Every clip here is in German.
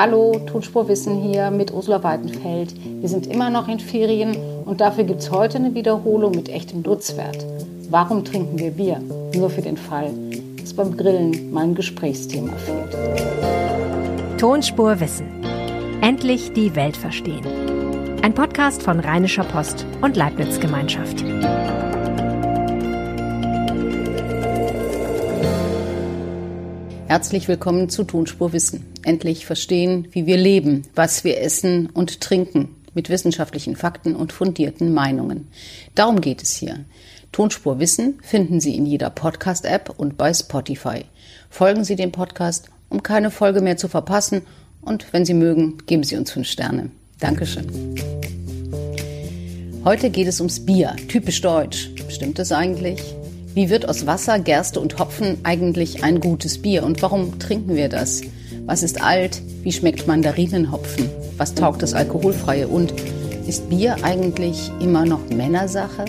Hallo, Tonspurwissen hier mit Ursula Weidenfeld. Wir sind immer noch in Ferien und dafür gibt es heute eine Wiederholung mit echtem Nutzwert. Warum trinken wir Bier? Nur für den Fall, dass beim Grillen mal ein Gesprächsthema fehlt. Tonspurwissen. Endlich die Welt verstehen. Ein Podcast von Rheinischer Post und Leibniz Gemeinschaft. Herzlich willkommen zu Tonspur Wissen. Endlich verstehen, wie wir leben, was wir essen und trinken, mit wissenschaftlichen Fakten und fundierten Meinungen. Darum geht es hier. Tonspur Wissen finden Sie in jeder Podcast-App und bei Spotify. Folgen Sie dem Podcast, um keine Folge mehr zu verpassen und wenn Sie mögen, geben Sie uns fünf Sterne. Dankeschön. Heute geht es ums Bier, typisch deutsch. Stimmt es eigentlich? Wie wird aus Wasser, Gerste und Hopfen eigentlich ein gutes Bier und warum trinken wir das? Was ist alt? Wie schmeckt Mandarinenhopfen? Was taugt das Alkoholfreie? Und ist Bier eigentlich immer noch Männersache?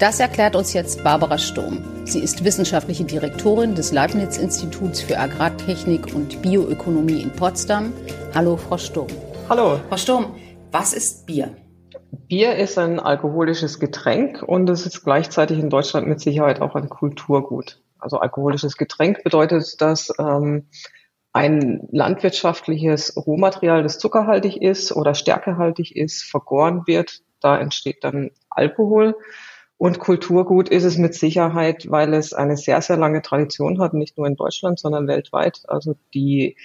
Das erklärt uns jetzt Barbara Sturm. Sie ist wissenschaftliche Direktorin des Leibniz-Instituts für Agrartechnik und Bioökonomie in Potsdam. Hallo, Frau Sturm. Hallo. Frau Sturm, was ist Bier? Bier ist ein alkoholisches Getränk und es ist gleichzeitig in Deutschland mit Sicherheit auch ein Kulturgut. Also alkoholisches Getränk bedeutet, dass ähm, ein landwirtschaftliches Rohmaterial, das zuckerhaltig ist oder stärkehaltig ist, vergoren wird. Da entsteht dann Alkohol. Und Kulturgut ist es mit Sicherheit, weil es eine sehr, sehr lange Tradition hat, nicht nur in Deutschland, sondern weltweit. Also die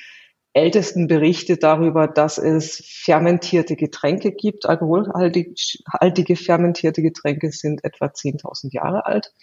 ältesten Berichte darüber, dass es fermentierte Getränke gibt. Alkoholhaltige fermentierte Getränke sind etwa 10.000 Jahre alt.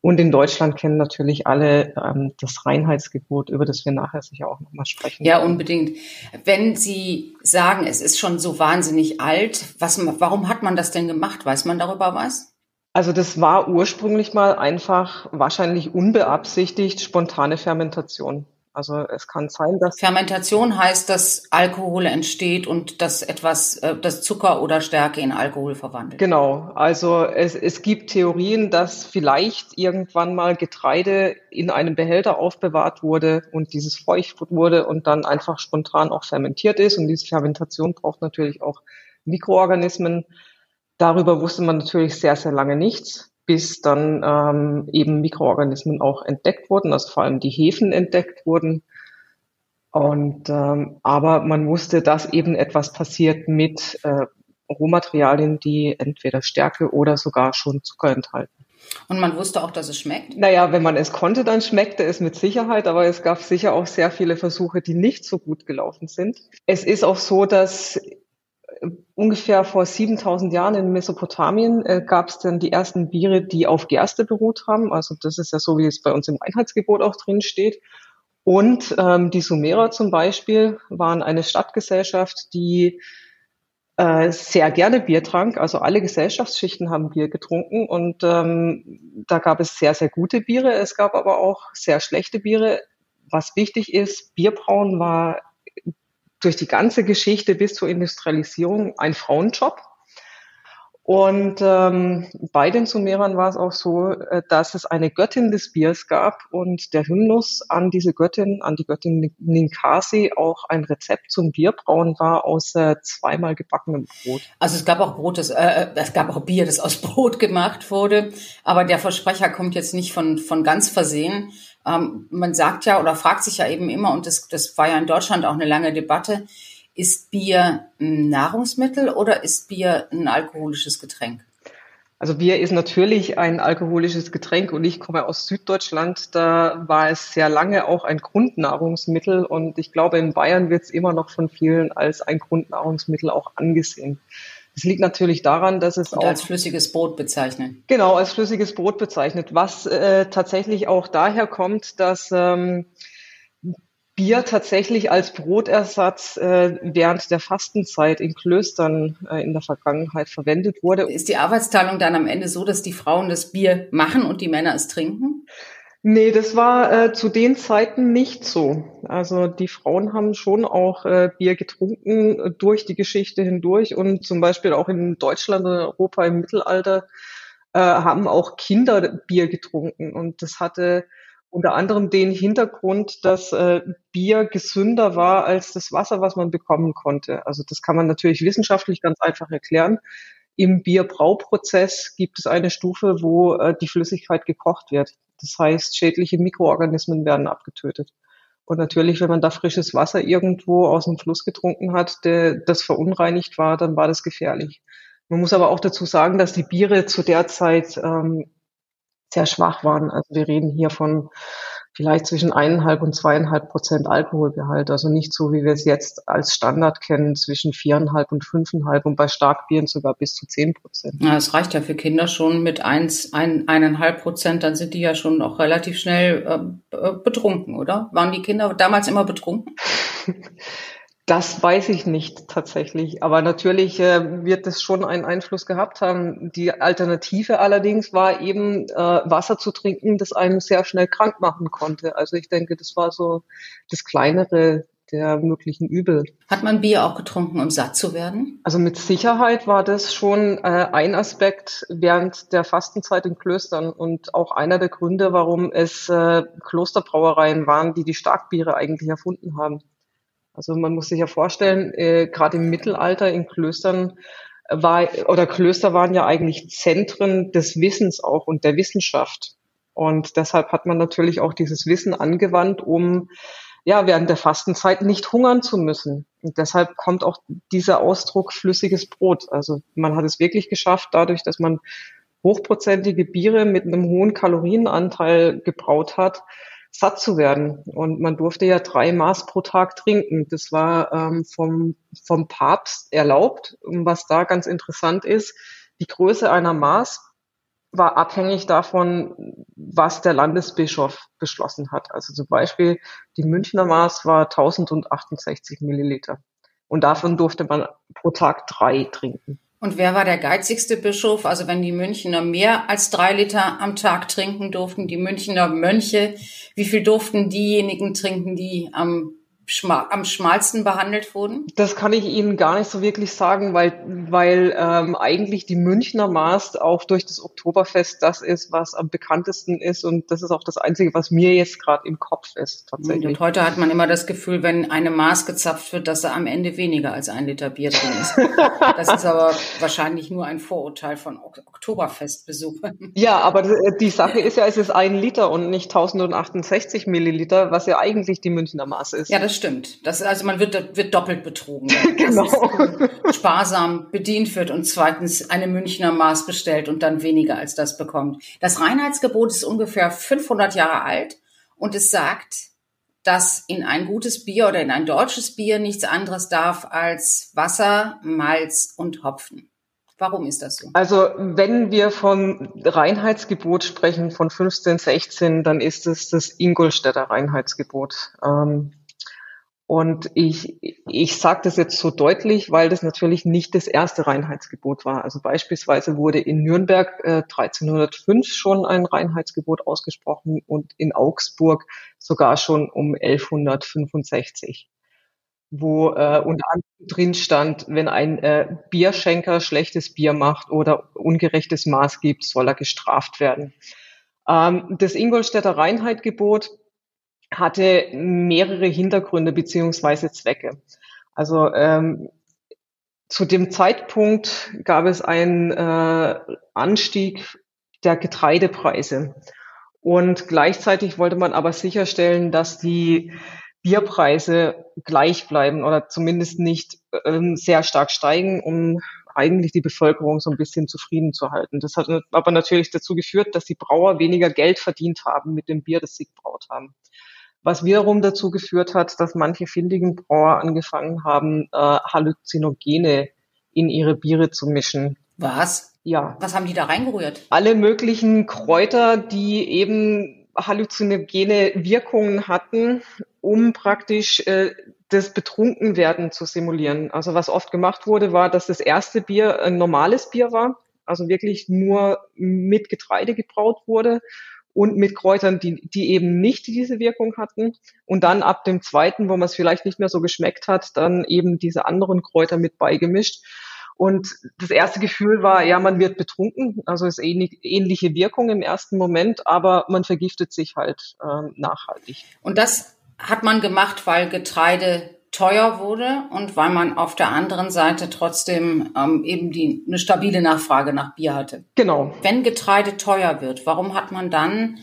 Und in Deutschland kennen natürlich alle ähm, das Reinheitsgebot, über das wir nachher sicher auch nochmal sprechen. Ja, unbedingt. Wenn Sie sagen, es ist schon so wahnsinnig alt, was, warum hat man das denn gemacht? Weiß man darüber was? Also das war ursprünglich mal einfach wahrscheinlich unbeabsichtigt spontane Fermentation. Also es kann sein, dass Fermentation heißt, dass Alkohol entsteht und dass etwas, äh, das Zucker oder Stärke in Alkohol verwandelt. Genau. Also es, es gibt Theorien, dass vielleicht irgendwann mal Getreide in einem Behälter aufbewahrt wurde und dieses feucht wurde und dann einfach spontan auch fermentiert ist. Und diese Fermentation braucht natürlich auch Mikroorganismen. Darüber wusste man natürlich sehr, sehr lange nichts bis dann ähm, eben Mikroorganismen auch entdeckt wurden, also vor allem die Hefen entdeckt wurden. Und ähm, aber man wusste, dass eben etwas passiert mit äh, Rohmaterialien, die entweder Stärke oder sogar schon Zucker enthalten. Und man wusste auch, dass es schmeckt? Naja, wenn man es konnte, dann schmeckte es mit Sicherheit, aber es gab sicher auch sehr viele Versuche, die nicht so gut gelaufen sind. Es ist auch so, dass ungefähr vor 7000 Jahren in Mesopotamien äh, gab es dann die ersten Biere, die auf Gerste beruht haben. Also das ist ja so, wie es bei uns im Einheitsgebot auch drin steht. Und ähm, die Sumerer zum Beispiel waren eine Stadtgesellschaft, die äh, sehr gerne Bier trank. Also alle Gesellschaftsschichten haben Bier getrunken und ähm, da gab es sehr, sehr gute Biere. Es gab aber auch sehr schlechte Biere. Was wichtig ist, Bierbrauen war durch die ganze Geschichte bis zur Industrialisierung ein Frauenjob. Und ähm, bei den Sumerern war es auch so, äh, dass es eine Göttin des Biers gab und der Hymnus an diese Göttin, an die Göttin Ninkasi, auch ein Rezept zum Bierbrauen war aus äh, zweimal gebackenem Brot. Also es gab auch Brot, das, äh, es gab auch Bier, das aus Brot gemacht wurde, aber der Versprecher kommt jetzt nicht von von ganz versehen. Ähm, man sagt ja oder fragt sich ja eben immer, und das, das war ja in Deutschland auch eine lange Debatte, ist Bier ein Nahrungsmittel oder ist Bier ein alkoholisches Getränk? Also Bier ist natürlich ein alkoholisches Getränk und ich komme aus Süddeutschland. Da war es sehr lange auch ein Grundnahrungsmittel und ich glaube, in Bayern wird es immer noch von vielen als ein Grundnahrungsmittel auch angesehen. Es liegt natürlich daran, dass es und auch als flüssiges Brot bezeichnet. Genau, als flüssiges Brot bezeichnet, was äh, tatsächlich auch daher kommt, dass ähm, Bier tatsächlich als Brotersatz äh, während der Fastenzeit in Klöstern äh, in der Vergangenheit verwendet wurde. Ist die Arbeitsteilung dann am Ende so, dass die Frauen das Bier machen und die Männer es trinken? Nee, das war äh, zu den Zeiten nicht so. Also die Frauen haben schon auch äh, Bier getrunken durch die Geschichte hindurch und zum Beispiel auch in Deutschland und Europa im Mittelalter äh, haben auch Kinder Bier getrunken und das hatte unter anderem den Hintergrund, dass äh, Bier gesünder war als das Wasser, was man bekommen konnte. Also das kann man natürlich wissenschaftlich ganz einfach erklären. Im Bierbrauprozess gibt es eine Stufe, wo äh, die Flüssigkeit gekocht wird. Das heißt, schädliche Mikroorganismen werden abgetötet. Und natürlich, wenn man da frisches Wasser irgendwo aus dem Fluss getrunken hat, der, das verunreinigt war, dann war das gefährlich. Man muss aber auch dazu sagen, dass die Biere zu der Zeit ähm, sehr schwach waren. Also wir reden hier von vielleicht zwischen eineinhalb und zweieinhalb Prozent Alkoholgehalt. Also nicht so, wie wir es jetzt als Standard kennen, zwischen viereinhalb und fünfeinhalb und bei Starkbieren sogar bis zu zehn Prozent. Ja, es reicht ja für Kinder schon mit eins, ein, eineinhalb Prozent, dann sind die ja schon auch relativ schnell äh, betrunken, oder? Waren die Kinder damals immer betrunken? Das weiß ich nicht tatsächlich, aber natürlich äh, wird es schon einen Einfluss gehabt haben. Die Alternative allerdings war eben äh, Wasser zu trinken, das einen sehr schnell krank machen konnte. Also ich denke, das war so das kleinere der möglichen Übel. Hat man Bier auch getrunken, um satt zu werden? Also mit Sicherheit war das schon äh, ein Aspekt während der Fastenzeit in Klöstern und auch einer der Gründe, warum es äh, Klosterbrauereien waren, die die Starkbiere eigentlich erfunden haben. Also man muss sich ja vorstellen, äh, gerade im Mittelalter in Klöstern war, oder Klöster waren ja eigentlich Zentren des Wissens auch und der Wissenschaft. Und deshalb hat man natürlich auch dieses Wissen angewandt, um ja während der Fastenzeit nicht hungern zu müssen. Und deshalb kommt auch dieser Ausdruck flüssiges Brot. Also man hat es wirklich geschafft, dadurch, dass man hochprozentige Biere mit einem hohen Kalorienanteil gebraut hat, satt zu werden. Und man durfte ja drei Maß pro Tag trinken. Das war ähm, vom, vom Papst erlaubt. Und was da ganz interessant ist, die Größe einer Maß war abhängig davon, was der Landesbischof beschlossen hat. Also zum Beispiel die Münchner Maß war 1068 Milliliter. Und davon durfte man pro Tag drei trinken. Und wer war der geizigste Bischof? Also wenn die Münchner mehr als drei Liter am Tag trinken durften, die Münchner Mönche, wie viel durften diejenigen trinken, die am am schmalsten behandelt wurden? Das kann ich Ihnen gar nicht so wirklich sagen, weil, weil ähm, eigentlich die Münchner Maß auch durch das Oktoberfest das ist, was am bekanntesten ist und das ist auch das Einzige, was mir jetzt gerade im Kopf ist tatsächlich. Und heute hat man immer das Gefühl, wenn eine Maß gezapft wird, dass da am Ende weniger als ein Liter Bier drin ist. das ist aber wahrscheinlich nur ein Vorurteil von Oktoberfestbesuchern. Ja, aber die Sache ist ja, es ist ein Liter und nicht 1068 Milliliter, was ja eigentlich die Münchner Maß ist. Ja, das stimmt. Das, also man wird, wird doppelt betrogen. genau. Ist, sparsam bedient wird und zweitens eine Münchner Maß bestellt und dann weniger als das bekommt. Das Reinheitsgebot ist ungefähr 500 Jahre alt und es sagt, dass in ein gutes Bier oder in ein deutsches Bier nichts anderes darf als Wasser, Malz und Hopfen. Warum ist das so? Also wenn wir von Reinheitsgebot sprechen von 1516, dann ist es das Ingolstädter Reinheitsgebot. Ähm, und ich, ich sage das jetzt so deutlich, weil das natürlich nicht das erste Reinheitsgebot war. Also beispielsweise wurde in Nürnberg äh, 1305 schon ein Reinheitsgebot ausgesprochen und in Augsburg sogar schon um 1165 wo äh, unter anderem drin stand, wenn ein äh, Bierschenker schlechtes Bier macht oder ungerechtes Maß gibt, soll er gestraft werden. Ähm, das Ingolstädter Reinheitgebot hatte mehrere Hintergründe beziehungsweise Zwecke. Also ähm, zu dem Zeitpunkt gab es einen äh, Anstieg der Getreidepreise. Und gleichzeitig wollte man aber sicherstellen, dass die Bierpreise gleich bleiben oder zumindest nicht ähm, sehr stark steigen, um eigentlich die Bevölkerung so ein bisschen zufrieden zu halten. Das hat aber natürlich dazu geführt, dass die Brauer weniger Geld verdient haben mit dem Bier, das sie gebraut haben was wiederum dazu geführt hat, dass manche findigen Brauer angefangen haben, äh, Halluzinogene in ihre Biere zu mischen. Was? Ja. Was haben die da reingerührt? Alle möglichen Kräuter, die eben halluzinogene Wirkungen hatten, um praktisch äh, das Betrunkenwerden zu simulieren. Also was oft gemacht wurde, war, dass das erste Bier ein normales Bier war, also wirklich nur mit Getreide gebraut wurde und mit Kräutern, die, die eben nicht diese Wirkung hatten. Und dann ab dem zweiten, wo man es vielleicht nicht mehr so geschmeckt hat, dann eben diese anderen Kräuter mit beigemischt. Und das erste Gefühl war, ja, man wird betrunken, also ist ähnliche Wirkung im ersten Moment, aber man vergiftet sich halt äh, nachhaltig. Und das hat man gemacht, weil Getreide teuer wurde und weil man auf der anderen Seite trotzdem ähm, eben die, eine stabile Nachfrage nach Bier hatte. Genau. Wenn Getreide teuer wird, warum hat man dann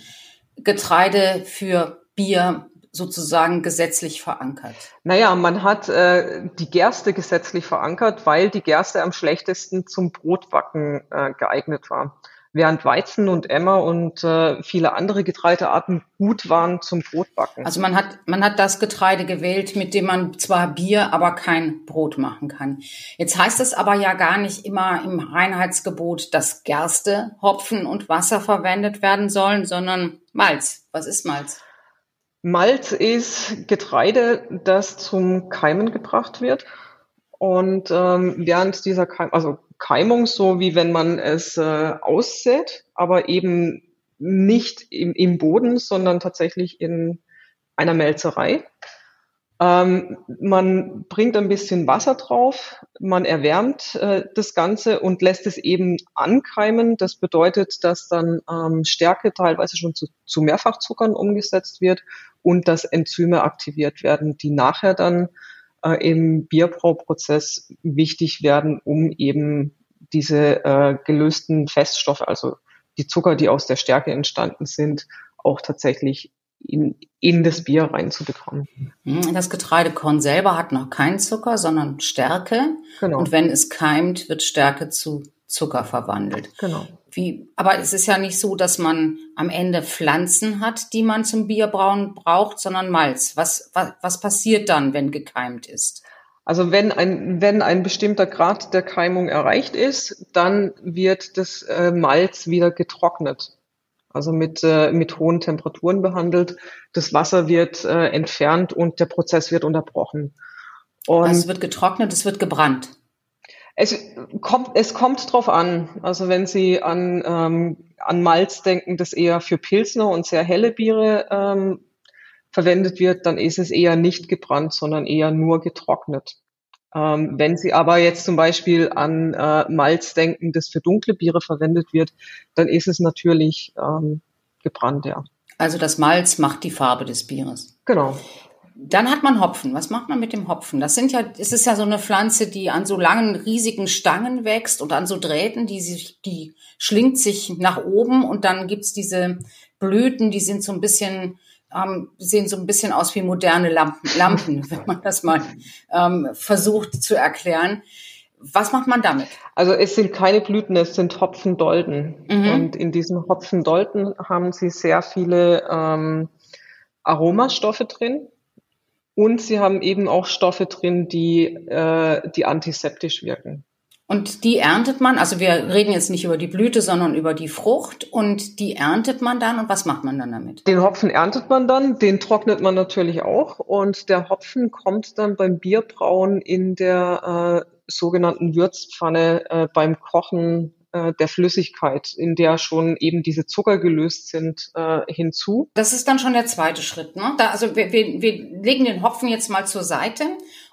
Getreide für Bier sozusagen gesetzlich verankert? Naja, man hat äh, die Gerste gesetzlich verankert, weil die Gerste am schlechtesten zum Brotbacken äh, geeignet war während Weizen und Emmer und äh, viele andere Getreidearten gut waren zum Brotbacken. Also man hat, man hat das Getreide gewählt, mit dem man zwar Bier, aber kein Brot machen kann. Jetzt heißt es aber ja gar nicht immer im Reinheitsgebot, dass Gerste, Hopfen und Wasser verwendet werden sollen, sondern Malz. Was ist Malz? Malz ist Getreide, das zum Keimen gebracht wird. Und ähm, während dieser Keim, also Keimung, so wie wenn man es äh, aussät, aber eben nicht im, im Boden, sondern tatsächlich in einer Melzerei. Ähm, man bringt ein bisschen Wasser drauf, man erwärmt äh, das Ganze und lässt es eben ankeimen. Das bedeutet, dass dann ähm, Stärke teilweise schon zu, zu Mehrfachzuckern umgesetzt wird und dass Enzyme aktiviert werden, die nachher dann äh, im Bierbrauprozess wichtig werden, um eben diese äh, gelösten Feststoffe, also die Zucker, die aus der Stärke entstanden sind, auch tatsächlich in, in das Bier reinzubekommen. Hm, das Getreidekorn selber hat noch keinen Zucker, sondern Stärke. Genau. Und wenn es keimt, wird Stärke zu Zucker verwandelt. Genau. Wie, aber es ist ja nicht so, dass man am Ende Pflanzen hat, die man zum Bierbrauen braucht, sondern Malz. Was, was, was passiert dann, wenn gekeimt ist? Also wenn ein, wenn ein bestimmter Grad der Keimung erreicht ist, dann wird das äh, Malz wieder getrocknet. Also mit, äh, mit hohen Temperaturen behandelt. Das Wasser wird äh, entfernt und der Prozess wird unterbrochen. Und also es wird getrocknet, es wird gebrannt. Es kommt, es kommt drauf an. Also wenn Sie an, ähm, an Malz denken, das eher für Pilsner und sehr helle Biere ähm, verwendet wird, dann ist es eher nicht gebrannt, sondern eher nur getrocknet. Ähm, wenn Sie aber jetzt zum Beispiel an äh, Malz denken, das für dunkle Biere verwendet wird, dann ist es natürlich ähm, gebrannt, ja. Also das Malz macht die Farbe des Bieres. Genau. Dann hat man Hopfen. Was macht man mit dem Hopfen? Das sind ja, es ist ja so eine Pflanze, die an so langen, riesigen Stangen wächst und an so Drähten, die sich, die schlingt sich nach oben und dann gibt's diese Blüten, die sind so ein bisschen, ähm, sehen so ein bisschen aus wie moderne Lampen, Lampen wenn man das mal ähm, versucht zu erklären. Was macht man damit? Also es sind keine Blüten, es sind Hopfendolden. Mhm. Und in diesen Hopfendolden haben sie sehr viele ähm, Aromastoffe drin und sie haben eben auch Stoffe drin, die, äh, die antiseptisch wirken. Und die erntet man, also wir reden jetzt nicht über die Blüte, sondern über die Frucht und die erntet man dann und was macht man dann damit? Den Hopfen erntet man dann, den trocknet man natürlich auch und der Hopfen kommt dann beim Bierbrauen in der äh, sogenannten Würzpfanne äh, beim Kochen äh, der Flüssigkeit, in der schon eben diese Zucker gelöst sind, äh, hinzu. Das ist dann schon der zweite Schritt. Ne? Da, also wir, wir, wir legen den Hopfen jetzt mal zur Seite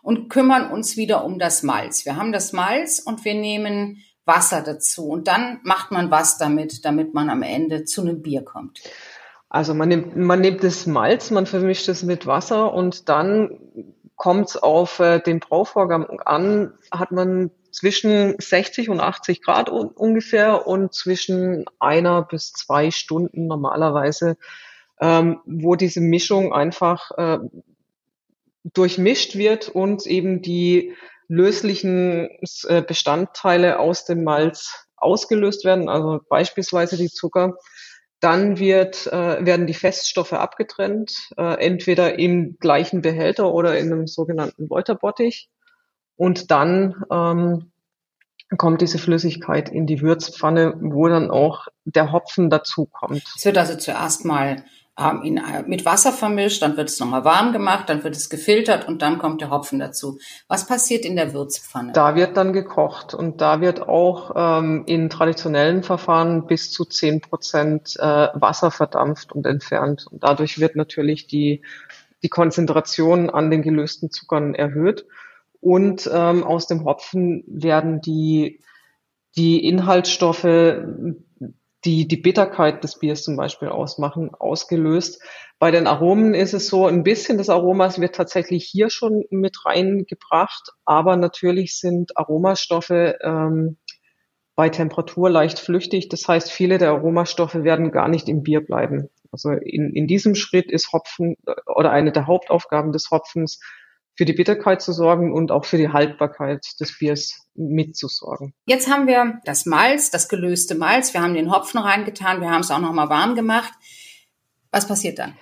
und kümmern uns wieder um das Malz. Wir haben das Malz und wir nehmen Wasser dazu und dann macht man was damit, damit man am Ende zu einem Bier kommt. Also man nimmt, man nimmt das Malz, man vermischt es mit Wasser und dann kommt es auf äh, den Brauvorgang an, hat man zwischen 60 und 80 Grad ungefähr und zwischen einer bis zwei Stunden normalerweise, ähm, wo diese Mischung einfach äh, durchmischt wird und eben die löslichen äh, Bestandteile aus dem Malz ausgelöst werden, also beispielsweise die Zucker. Dann wird, äh, werden die Feststoffe abgetrennt, äh, entweder im gleichen Behälter oder in einem sogenannten Wolterbottich. Und dann ähm, kommt diese Flüssigkeit in die Würzpfanne, wo dann auch der Hopfen dazukommt. Es wird also zuerst mal ähm, in, äh, mit Wasser vermischt, dann wird es nochmal warm gemacht, dann wird es gefiltert und dann kommt der Hopfen dazu. Was passiert in der Würzpfanne? Da wird dann gekocht und da wird auch ähm, in traditionellen Verfahren bis zu zehn Prozent äh, Wasser verdampft und entfernt. Und dadurch wird natürlich die, die Konzentration an den gelösten Zuckern erhöht. Und ähm, aus dem Hopfen werden die, die Inhaltsstoffe, die die Bitterkeit des Biers zum Beispiel ausmachen, ausgelöst. Bei den Aromen ist es so, ein bisschen des Aromas wird tatsächlich hier schon mit reingebracht, aber natürlich sind Aromastoffe ähm, bei Temperatur leicht flüchtig. Das heißt, viele der Aromastoffe werden gar nicht im Bier bleiben. Also in, in diesem Schritt ist Hopfen äh, oder eine der Hauptaufgaben des Hopfens, für die Bitterkeit zu sorgen und auch für die Haltbarkeit des Biers mitzusorgen. Jetzt haben wir das Malz, das gelöste Malz. Wir haben den Hopfen reingetan. Wir haben es auch nochmal warm gemacht. Was passiert dann?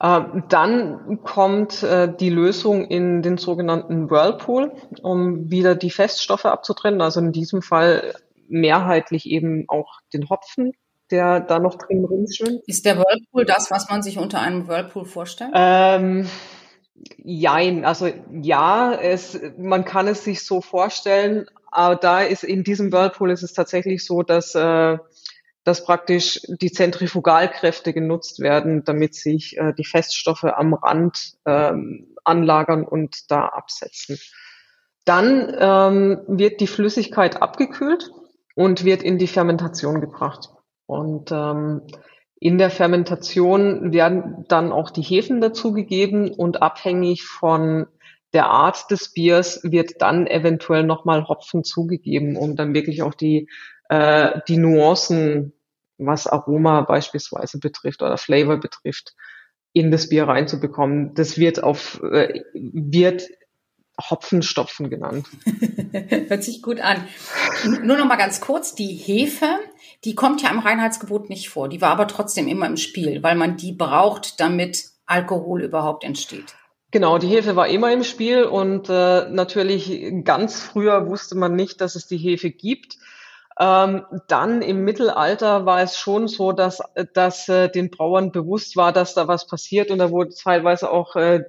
Äh, dann kommt äh, die Lösung in den sogenannten Whirlpool, um wieder die Feststoffe abzutrennen. Also in diesem Fall mehrheitlich eben auch den Hopfen, der da noch drin rumschwimmt. Ist der Whirlpool das, was man sich unter einem Whirlpool vorstellt? Ähm, jein, also ja, es, man kann es sich so vorstellen, aber da ist in diesem Whirlpool ist es tatsächlich so, dass, äh, dass praktisch die Zentrifugalkräfte genutzt werden, damit sich äh, die Feststoffe am Rand ähm, anlagern und da absetzen. Dann ähm, wird die Flüssigkeit abgekühlt und wird in die Fermentation gebracht. Und ähm, in der Fermentation werden dann auch die Hefen dazugegeben und abhängig von der Art des Biers wird dann eventuell nochmal Hopfen zugegeben, um dann wirklich auch die, äh, die Nuancen, was Aroma beispielsweise betrifft oder Flavor betrifft, in das Bier reinzubekommen. Das wird auf, äh, wird Hopfenstopfen genannt. Hört sich gut an. Nur noch mal ganz kurz, die Hefe, die kommt ja im Reinheitsgebot nicht vor. Die war aber trotzdem immer im Spiel, weil man die braucht, damit Alkohol überhaupt entsteht. Genau, die Hefe war immer im Spiel und äh, natürlich ganz früher wusste man nicht, dass es die Hefe gibt. Ähm, dann im Mittelalter war es schon so, dass, dass äh, den Brauern bewusst war, dass da was passiert und da wurde teilweise auch äh,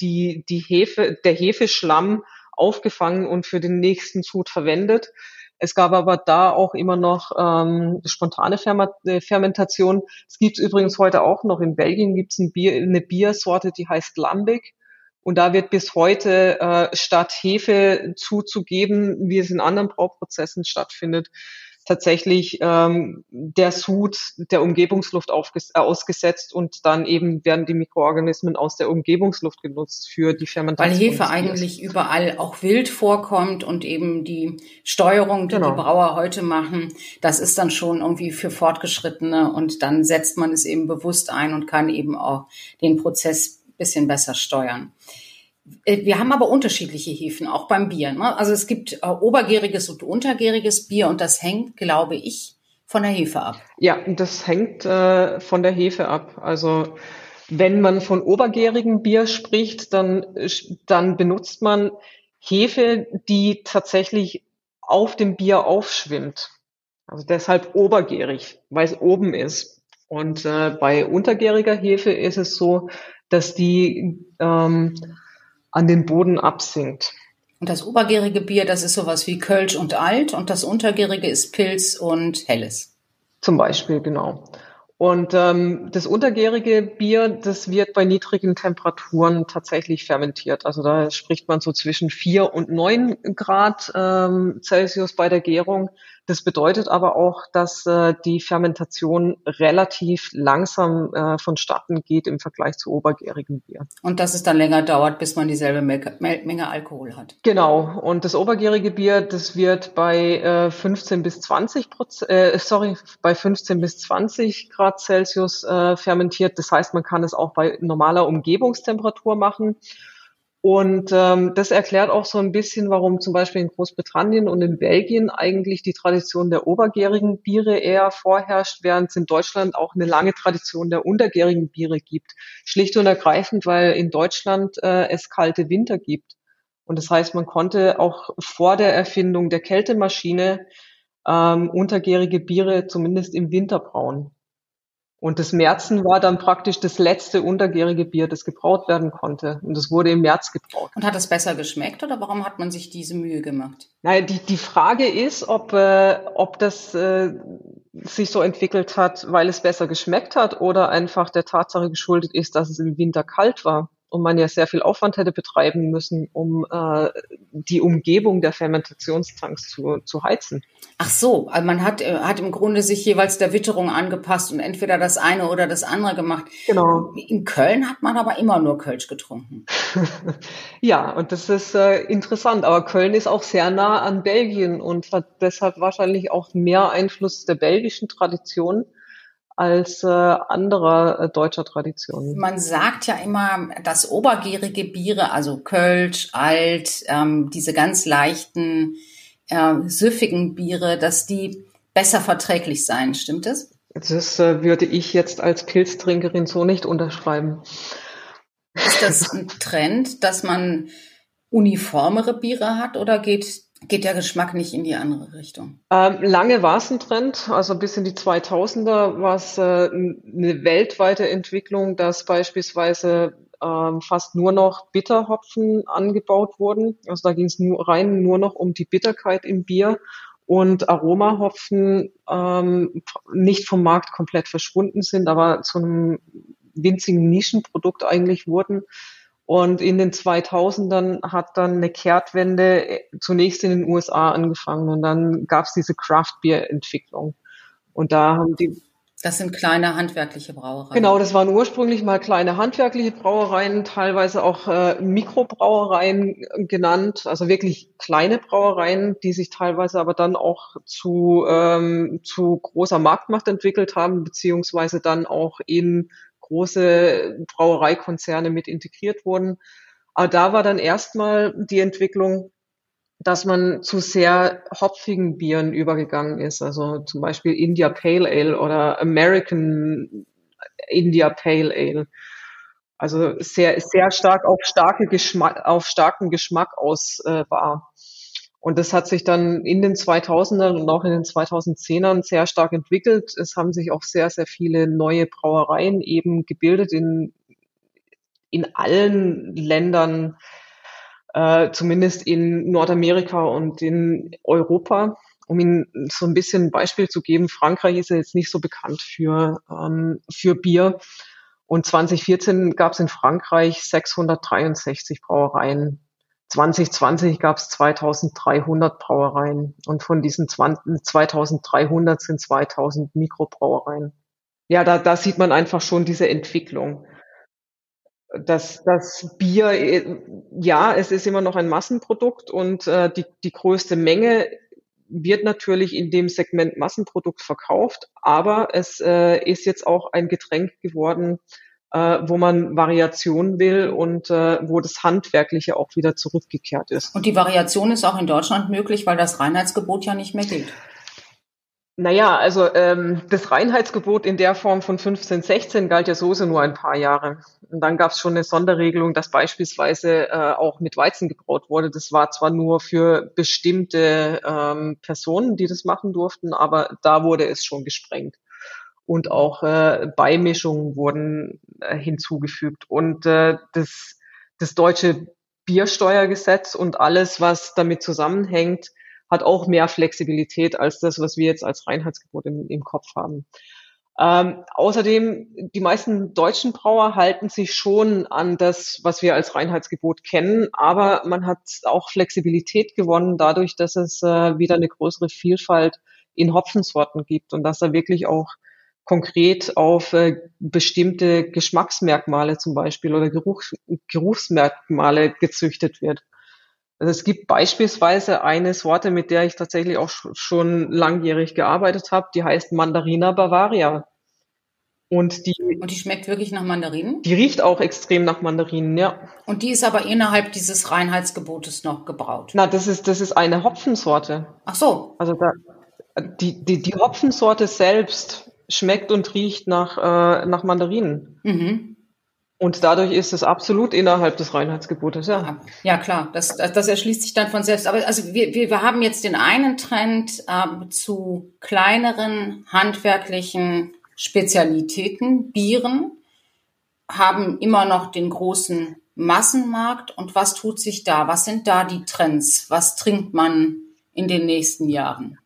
die, die Hefe, der Hefeschlamm aufgefangen und für den nächsten Sud verwendet. Es gab aber da auch immer noch ähm, spontane äh, Fermentation. Es gibt übrigens heute auch noch in Belgien gibt's ein Bier, eine Biersorte, die heißt Lambic. Und da wird bis heute äh, statt Hefe zuzugeben, wie es in anderen Brauprozessen stattfindet, tatsächlich ähm, der Sud der Umgebungsluft äh, ausgesetzt und dann eben werden die Mikroorganismen aus der Umgebungsluft genutzt für die Fermentation. Weil Hefe eigentlich überall auch wild vorkommt und eben die Steuerung, die genau. die Brauer heute machen, das ist dann schon irgendwie für Fortgeschrittene und dann setzt man es eben bewusst ein und kann eben auch den Prozess bisschen besser steuern. Äh, wir haben aber unterschiedliche Hefen, auch beim Bier. Ne? Also es gibt äh, obergäriges und untergäriges Bier und das hängt, glaube ich, von der Hefe ab. Ja, das hängt äh, von der Hefe ab. Also wenn man von obergärigem Bier spricht, dann, dann benutzt man Hefe, die tatsächlich auf dem Bier aufschwimmt. Also deshalb obergärig, weil es oben ist. Und äh, bei untergäriger Hefe ist es so, dass die ähm, an den Boden absinkt. Und das obergärige Bier, das ist sowas wie Kölsch und Alt und das untergärige ist Pilz und Helles. Zum Beispiel, genau. Und ähm, das untergärige Bier, das wird bei niedrigen Temperaturen tatsächlich fermentiert. Also da spricht man so zwischen vier und neun Grad ähm, Celsius bei der Gärung. Das bedeutet aber auch, dass äh, die Fermentation relativ langsam äh, vonstatten geht im Vergleich zu obergärigem Bier. Und dass es dann länger dauert, bis man dieselbe Menge Alkohol hat. Genau. Und das obergärige Bier, das wird bei äh, 15 bis 20 Prozent, äh, sorry, bei 15 bis 20 Grad Celsius äh, fermentiert. Das heißt, man kann es auch bei normaler Umgebungstemperatur machen. Und ähm, das erklärt auch so ein bisschen, warum zum Beispiel in Großbritannien und in Belgien eigentlich die Tradition der obergärigen Biere eher vorherrscht, während es in Deutschland auch eine lange Tradition der untergärigen Biere gibt. Schlicht und ergreifend, weil in Deutschland äh, es kalte Winter gibt. Und das heißt, man konnte auch vor der Erfindung der Kältemaschine ähm, untergärige Biere zumindest im Winter brauen. Und das Märzen war dann praktisch das letzte untergärige Bier, das gebraut werden konnte. Und das wurde im März gebraut. Und hat es besser geschmeckt oder warum hat man sich diese Mühe gemacht? Naja, die, die Frage ist, ob, äh, ob das äh, sich so entwickelt hat, weil es besser geschmeckt hat oder einfach der Tatsache geschuldet ist, dass es im Winter kalt war. Und man ja sehr viel Aufwand hätte betreiben müssen, um äh, die Umgebung der Fermentationstanks zu, zu heizen. Ach so, also man hat, äh, hat im Grunde sich jeweils der Witterung angepasst und entweder das eine oder das andere gemacht. Genau. In Köln hat man aber immer nur Kölsch getrunken. ja, und das ist äh, interessant. Aber Köln ist auch sehr nah an Belgien und hat deshalb wahrscheinlich auch mehr Einfluss der belgischen Tradition als äh, anderer äh, deutscher Traditionen. Man sagt ja immer, dass obergärige Biere, also Kölsch, Alt, ähm, diese ganz leichten, äh, süffigen Biere, dass die besser verträglich seien. Stimmt das? Das äh, würde ich jetzt als Pilztrinkerin so nicht unterschreiben. Ist das ein Trend, dass man uniformere Biere hat oder geht Geht der Geschmack nicht in die andere Richtung? Ähm, lange war es ein Trend, also bis in die 2000er war es äh, eine weltweite Entwicklung, dass beispielsweise ähm, fast nur noch Bitterhopfen angebaut wurden. Also da ging es nur rein nur noch um die Bitterkeit im Bier und Aromahopfen ähm, nicht vom Markt komplett verschwunden sind, aber zu einem winzigen Nischenprodukt eigentlich wurden. Und in den 2000ern hat dann eine Kehrtwende äh, zunächst in den USA angefangen und dann gab es diese Craft Beer Entwicklung. Und da haben die das sind kleine handwerkliche Brauereien. Genau, das waren ursprünglich mal kleine handwerkliche Brauereien, teilweise auch äh, Mikrobrauereien genannt, also wirklich kleine Brauereien, die sich teilweise aber dann auch zu, ähm, zu großer Marktmacht entwickelt haben, beziehungsweise dann auch in große Brauereikonzerne mit integriert wurden. Aber da war dann erstmal die Entwicklung, dass man zu sehr hopfigen Bieren übergegangen ist. Also zum Beispiel India Pale Ale oder American India Pale Ale. Also sehr, sehr stark auf starke Geschmack, auf starken Geschmack aus äh, war. Und das hat sich dann in den 2000ern und auch in den 2010ern sehr stark entwickelt. Es haben sich auch sehr, sehr viele neue Brauereien eben gebildet in, in allen Ländern, äh, zumindest in Nordamerika und in Europa. Um Ihnen so ein bisschen ein Beispiel zu geben, Frankreich ist ja jetzt nicht so bekannt für, ähm, für Bier. Und 2014 gab es in Frankreich 663 Brauereien 2020 gab es 2300 Brauereien und von diesen 20, 2300 sind 2000 Mikrobrauereien. Ja, da, da sieht man einfach schon diese Entwicklung. Das, das Bier, äh, ja, es ist immer noch ein Massenprodukt und äh, die, die größte Menge wird natürlich in dem Segment Massenprodukt verkauft, aber es äh, ist jetzt auch ein Getränk geworden, äh, wo man Variation will und äh, wo das Handwerkliche auch wieder zurückgekehrt ist. Und die Variation ist auch in Deutschland möglich, weil das Reinheitsgebot ja nicht mehr gilt. Naja, also ähm, das Reinheitsgebot in der Form von 15, 16 galt ja sowieso nur ein paar Jahre. Und dann gab es schon eine Sonderregelung, dass beispielsweise äh, auch mit Weizen gebraut wurde. Das war zwar nur für bestimmte ähm, Personen, die das machen durften, aber da wurde es schon gesprengt und auch äh, Beimischungen wurden hinzugefügt. Und äh, das, das deutsche Biersteuergesetz und alles, was damit zusammenhängt, hat auch mehr Flexibilität als das, was wir jetzt als Reinheitsgebot im, im Kopf haben. Ähm, außerdem, die meisten deutschen Brauer halten sich schon an das, was wir als Reinheitsgebot kennen, aber man hat auch Flexibilität gewonnen dadurch, dass es äh, wieder eine größere Vielfalt in Hopfensorten gibt und dass da wirklich auch konkret auf äh, bestimmte Geschmacksmerkmale zum Beispiel oder Geruch, Geruchsmerkmale gezüchtet wird. Also es gibt beispielsweise eine Sorte, mit der ich tatsächlich auch schon langjährig gearbeitet habe, die heißt Mandarina Bavaria. Und die, und die schmeckt wirklich nach Mandarinen? Die riecht auch extrem nach Mandarinen, ja. Und die ist aber innerhalb dieses Reinheitsgebotes noch gebraut. Na, das ist, das ist eine Hopfensorte. Ach so. Also da, die, die, die Hopfensorte selbst schmeckt und riecht nach, äh, nach Mandarinen. Mhm. Und dadurch ist es absolut innerhalb des Reinheitsgebotes, ja. Ja, klar, das, das erschließt sich dann von selbst. Aber also wir, wir, wir haben jetzt den einen Trend äh, zu kleineren handwerklichen Spezialitäten, Bieren, haben immer noch den großen Massenmarkt. Und was tut sich da? Was sind da die Trends? Was trinkt man in den nächsten Jahren?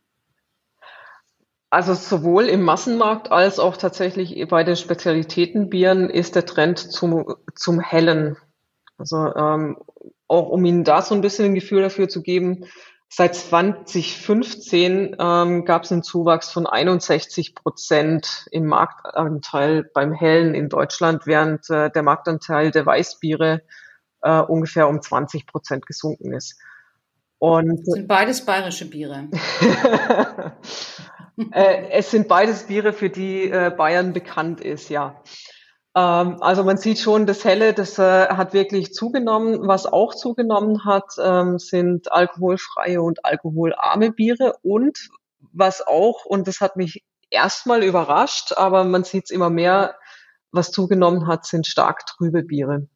Also sowohl im Massenmarkt als auch tatsächlich bei den Spezialitätenbieren ist der Trend zum, zum Hellen. Also ähm, auch um Ihnen da so ein bisschen ein Gefühl dafür zu geben, seit 2015 ähm, gab es einen Zuwachs von 61 Prozent im Marktanteil beim Hellen in Deutschland, während äh, der Marktanteil der Weißbiere äh, ungefähr um 20 Prozent gesunken ist. Und das sind beides bayerische Biere. äh, es sind beides Biere, für die äh, Bayern bekannt ist, ja. Ähm, also man sieht schon, das Helle, das äh, hat wirklich zugenommen. Was auch zugenommen hat, ähm, sind alkoholfreie und alkoholarme Biere und was auch, und das hat mich erstmal überrascht, aber man sieht es immer mehr, was zugenommen hat, sind stark trübe Biere.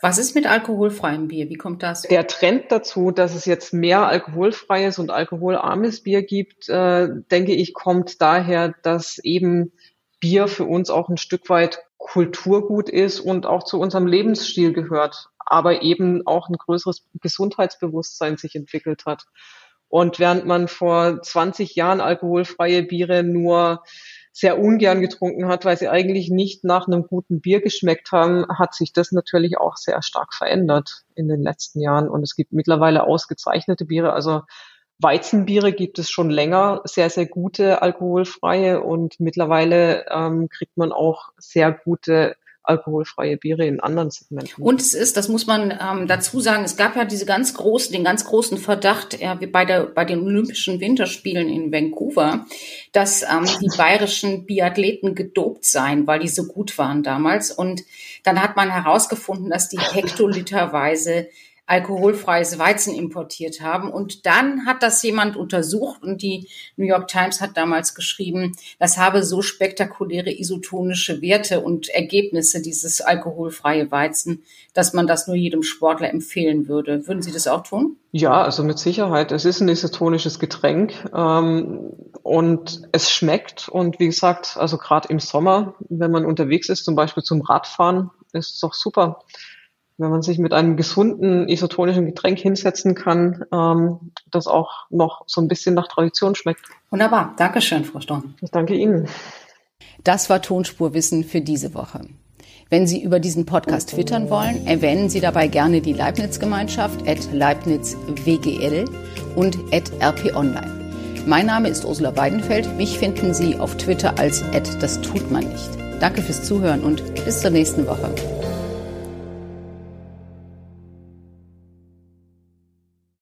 Was ist mit alkoholfreiem Bier? Wie kommt das? Der Trend dazu, dass es jetzt mehr alkoholfreies und alkoholarmes Bier gibt, äh, denke ich, kommt daher, dass eben Bier für uns auch ein Stück weit Kulturgut ist und auch zu unserem Lebensstil gehört, aber eben auch ein größeres Gesundheitsbewusstsein sich entwickelt hat. Und während man vor 20 Jahren alkoholfreie Biere nur sehr ungern getrunken hat, weil sie eigentlich nicht nach einem guten Bier geschmeckt haben, hat sich das natürlich auch sehr stark verändert in den letzten Jahren. Und es gibt mittlerweile ausgezeichnete Biere. Also Weizenbiere gibt es schon länger, sehr, sehr gute alkoholfreie und mittlerweile ähm, kriegt man auch sehr gute alkoholfreie Biere in anderen Segmenten. Und es ist, das muss man ähm, dazu sagen, es gab ja diese ganz großen, den ganz großen Verdacht äh, bei, der, bei den Olympischen Winterspielen in Vancouver, dass ähm, die bayerischen Biathleten gedopt seien, weil die so gut waren damals. Und dann hat man herausgefunden, dass die hektoliterweise alkoholfreies Weizen importiert haben. Und dann hat das jemand untersucht und die New York Times hat damals geschrieben, das habe so spektakuläre isotonische Werte und Ergebnisse, dieses alkoholfreie Weizen, dass man das nur jedem Sportler empfehlen würde. Würden Sie das auch tun? Ja, also mit Sicherheit. Es ist ein isotonisches Getränk ähm, und es schmeckt. Und wie gesagt, also gerade im Sommer, wenn man unterwegs ist, zum Beispiel zum Radfahren, ist es doch super wenn man sich mit einem gesunden isotonischen Getränk hinsetzen kann, ähm, das auch noch so ein bisschen nach Tradition schmeckt. Wunderbar. Dankeschön, Frau Storm. Ich danke Ihnen. Das war Tonspurwissen für diese Woche. Wenn Sie über diesen Podcast twittern wollen, erwähnen Sie dabei gerne die Leibniz-Gemeinschaft at leibnizwgl und at rponline. Mein Name ist Ursula Weidenfeld. Mich finden Sie auf Twitter als at das tut man nicht. Danke fürs Zuhören und bis zur nächsten Woche.